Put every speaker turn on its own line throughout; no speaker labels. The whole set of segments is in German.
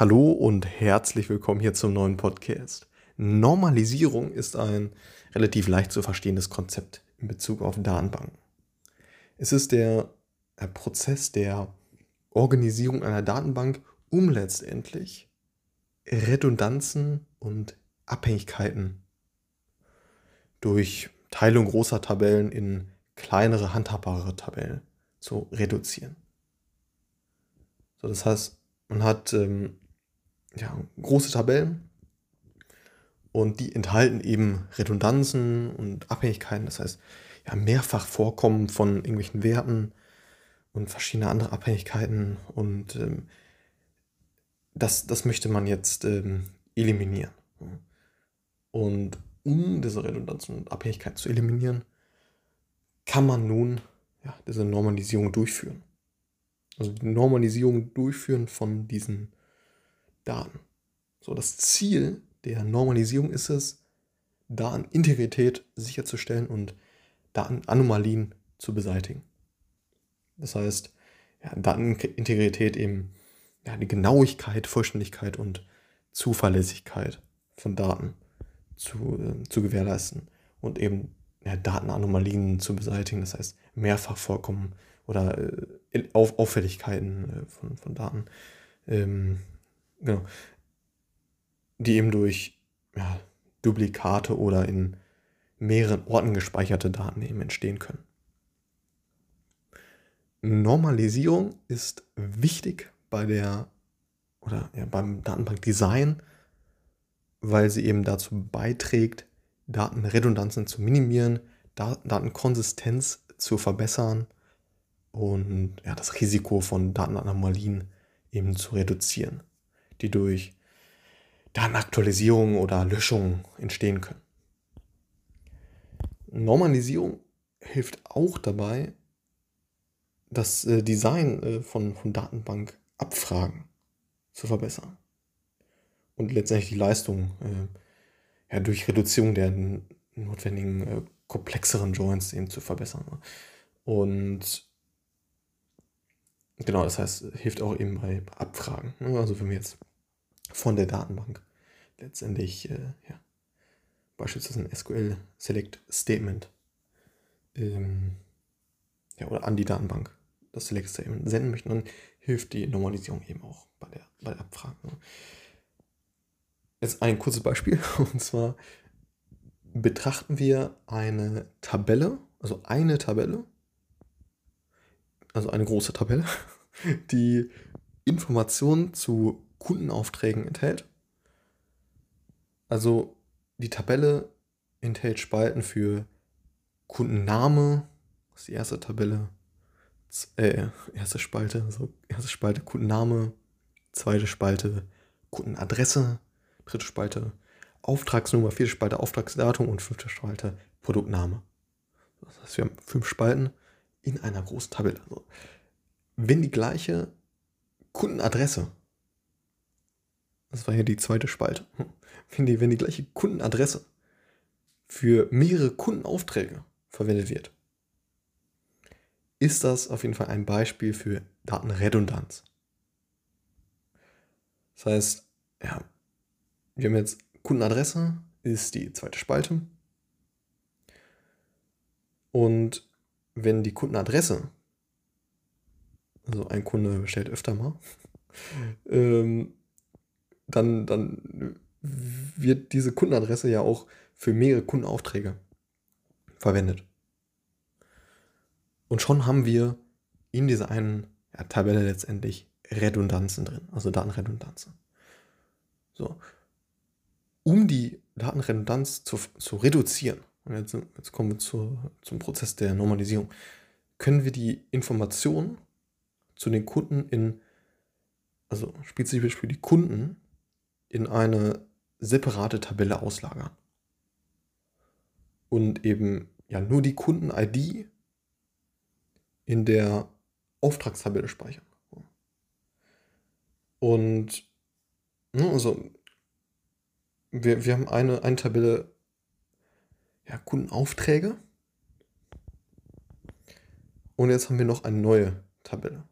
Hallo und herzlich willkommen hier zum neuen Podcast. Normalisierung ist ein relativ leicht zu verstehendes Konzept in Bezug auf Datenbanken. Es ist der, der Prozess der Organisierung einer Datenbank, um letztendlich Redundanzen und Abhängigkeiten durch Teilung großer Tabellen in kleinere handhabbare Tabellen zu reduzieren. So, das heißt, man hat ähm, ja, große Tabellen und die enthalten eben Redundanzen und Abhängigkeiten, das heißt ja, mehrfach Vorkommen von irgendwelchen Werten und verschiedene andere Abhängigkeiten und ähm, das, das möchte man jetzt ähm, eliminieren. Und um diese Redundanzen und Abhängigkeiten zu eliminieren, kann man nun ja, diese Normalisierung durchführen. Also die Normalisierung durchführen von diesen Daten. So, das Ziel der Normalisierung ist es, Datenintegrität sicherzustellen und Datenanomalien zu beseitigen. Das heißt, ja, Datenintegrität eben ja, die Genauigkeit, Vollständigkeit und Zuverlässigkeit von Daten zu, äh, zu gewährleisten und eben ja, Datenanomalien zu beseitigen, das heißt mehrfach vorkommen oder äh, Auf Auffälligkeiten äh, von, von Daten ähm, genau, die eben durch ja, Duplikate oder in mehreren Orten gespeicherte Daten eben entstehen können. Normalisierung ist wichtig bei der oder ja, beim Datenbankdesign, weil sie eben dazu beiträgt, Datenredundanzen zu minimieren, Datenkonsistenz zu verbessern und ja, das Risiko von Datenanomalien eben zu reduzieren die durch Datenaktualisierung oder Löschung entstehen können. Normalisierung hilft auch dabei, das äh, Design äh, von, von Datenbankabfragen zu verbessern und letztendlich die Leistung äh, ja, durch Reduzierung der notwendigen komplexeren Joints eben zu verbessern. Und genau, das heißt, hilft auch eben bei Abfragen. Ne? Also wenn wir jetzt von der Datenbank letztendlich äh, ja, beispielsweise ein SQL Select Statement ähm, ja, oder an die Datenbank das Select Statement senden möchten, dann hilft die Normalisierung eben auch bei der, bei der Abfrage. Ne? Jetzt ein kurzes Beispiel und zwar betrachten wir eine Tabelle, also eine Tabelle, also eine große Tabelle, die Informationen zu Kundenaufträgen enthält. Also die Tabelle enthält Spalten für Kundenname, das ist die erste Tabelle, äh, erste Spalte, also erste Spalte Kundenname, zweite Spalte Kundenadresse, dritte Spalte Auftragsnummer, vierte Spalte Auftragsdatum und fünfte Spalte Produktname. Das heißt, wir haben fünf Spalten in einer großen Tabelle. Also, wenn die gleiche Kundenadresse das war ja die zweite Spalte, wenn die, wenn die gleiche Kundenadresse für mehrere Kundenaufträge verwendet wird, ist das auf jeden Fall ein Beispiel für Datenredundanz. Das heißt, ja, wir haben jetzt Kundenadresse, ist die zweite Spalte. Und wenn die Kundenadresse, also ein Kunde bestellt öfter mal, ähm, dann, dann wird diese Kundenadresse ja auch für mehrere Kundenaufträge verwendet. Und schon haben wir in dieser einen ja, Tabelle letztendlich Redundanzen drin, also Datenredundanzen. So. Um die Datenredundanz zu, zu reduzieren, und jetzt, jetzt kommen wir zu, zum Prozess der Normalisierung, können wir die Informationen zu den Kunden in, also spezifisch für die Kunden, in eine separate Tabelle auslagern. Und eben ja nur die Kunden-ID in der Auftragstabelle speichern. Und ne, also wir, wir haben eine, eine Tabelle ja, Kundenaufträge. Und jetzt haben wir noch eine neue Tabelle,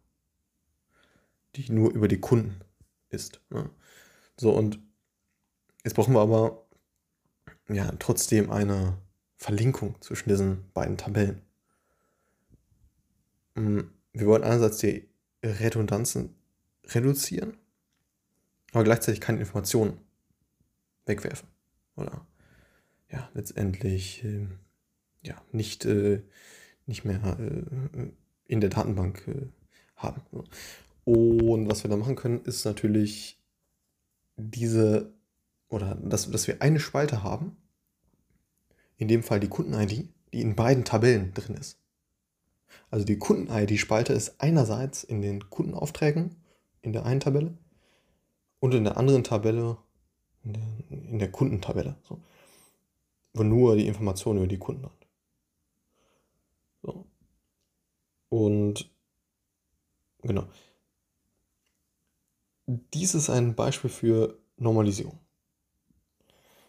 die nur über die Kunden ist. Ne? So, und jetzt brauchen wir aber ja trotzdem eine Verlinkung zwischen diesen beiden Tabellen. Hm, wir wollen einerseits die Redundanzen reduzieren, aber gleichzeitig keine Informationen wegwerfen. Oder ja, letztendlich äh, ja, nicht, äh, nicht mehr äh, in der Datenbank äh, haben. Und was wir da machen können, ist natürlich diese, oder dass, dass wir eine Spalte haben, in dem Fall die Kunden-ID, die in beiden Tabellen drin ist. Also die Kunden-ID-Spalte ist einerseits in den Kundenaufträgen in der einen Tabelle und in der anderen Tabelle in der, in der Kundentabelle, so, wo nur die Informationen über die Kunden hat. So. Und genau. Dies ist ein Beispiel für Normalisierung.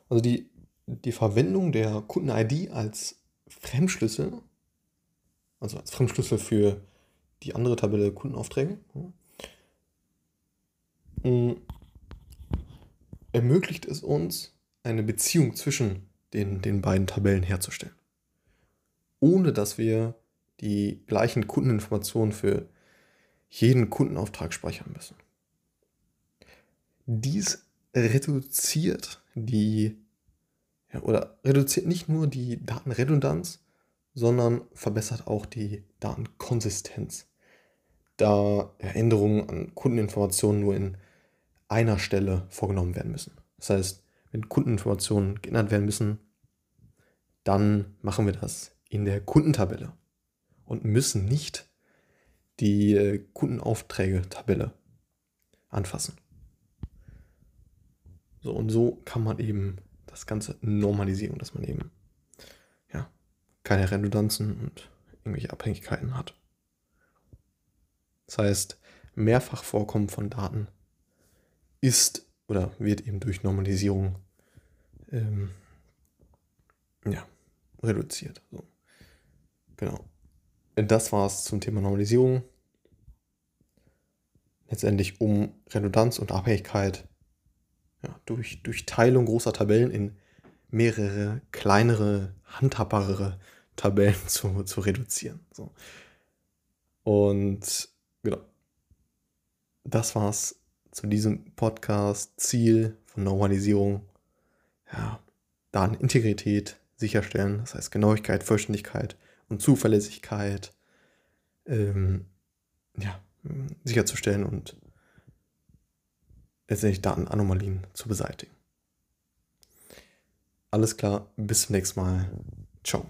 Also die, die Verwendung der Kunden-ID als Fremdschlüssel, also als Fremdschlüssel für die andere Tabelle Kundenaufträge, ermöglicht es uns, eine Beziehung zwischen den, den beiden Tabellen herzustellen. Ohne dass wir die gleichen Kundeninformationen für jeden Kundenauftrag speichern müssen. Dies reduziert die ja, oder reduziert nicht nur die Datenredundanz, sondern verbessert auch die Datenkonsistenz, da Änderungen an Kundeninformationen nur in einer Stelle vorgenommen werden müssen. Das heißt, wenn Kundeninformationen geändert werden müssen, dann machen wir das in der Kundentabelle und müssen nicht die äh, Kundenaufträge-Tabelle anfassen. So und so kann man eben das Ganze normalisieren, dass man eben ja, keine Redundanzen und irgendwelche Abhängigkeiten hat. Das heißt, mehrfach Vorkommen von Daten ist oder wird eben durch Normalisierung ähm, ja, reduziert. So. Genau. Das war es zum Thema Normalisierung. Letztendlich um Redundanz und Abhängigkeit ja, durch, durch Teilung großer Tabellen in mehrere kleinere, handhabbarere Tabellen zu, zu reduzieren. So. Und genau. Das war's zu diesem Podcast Ziel von Normalisierung, ja, Datenintegrität sicherstellen, das heißt Genauigkeit, Vollständigkeit und Zuverlässigkeit ähm, ja, sicherzustellen und letztendlich Datenanomalien zu beseitigen. Alles klar, bis zum nächsten Mal. Ciao.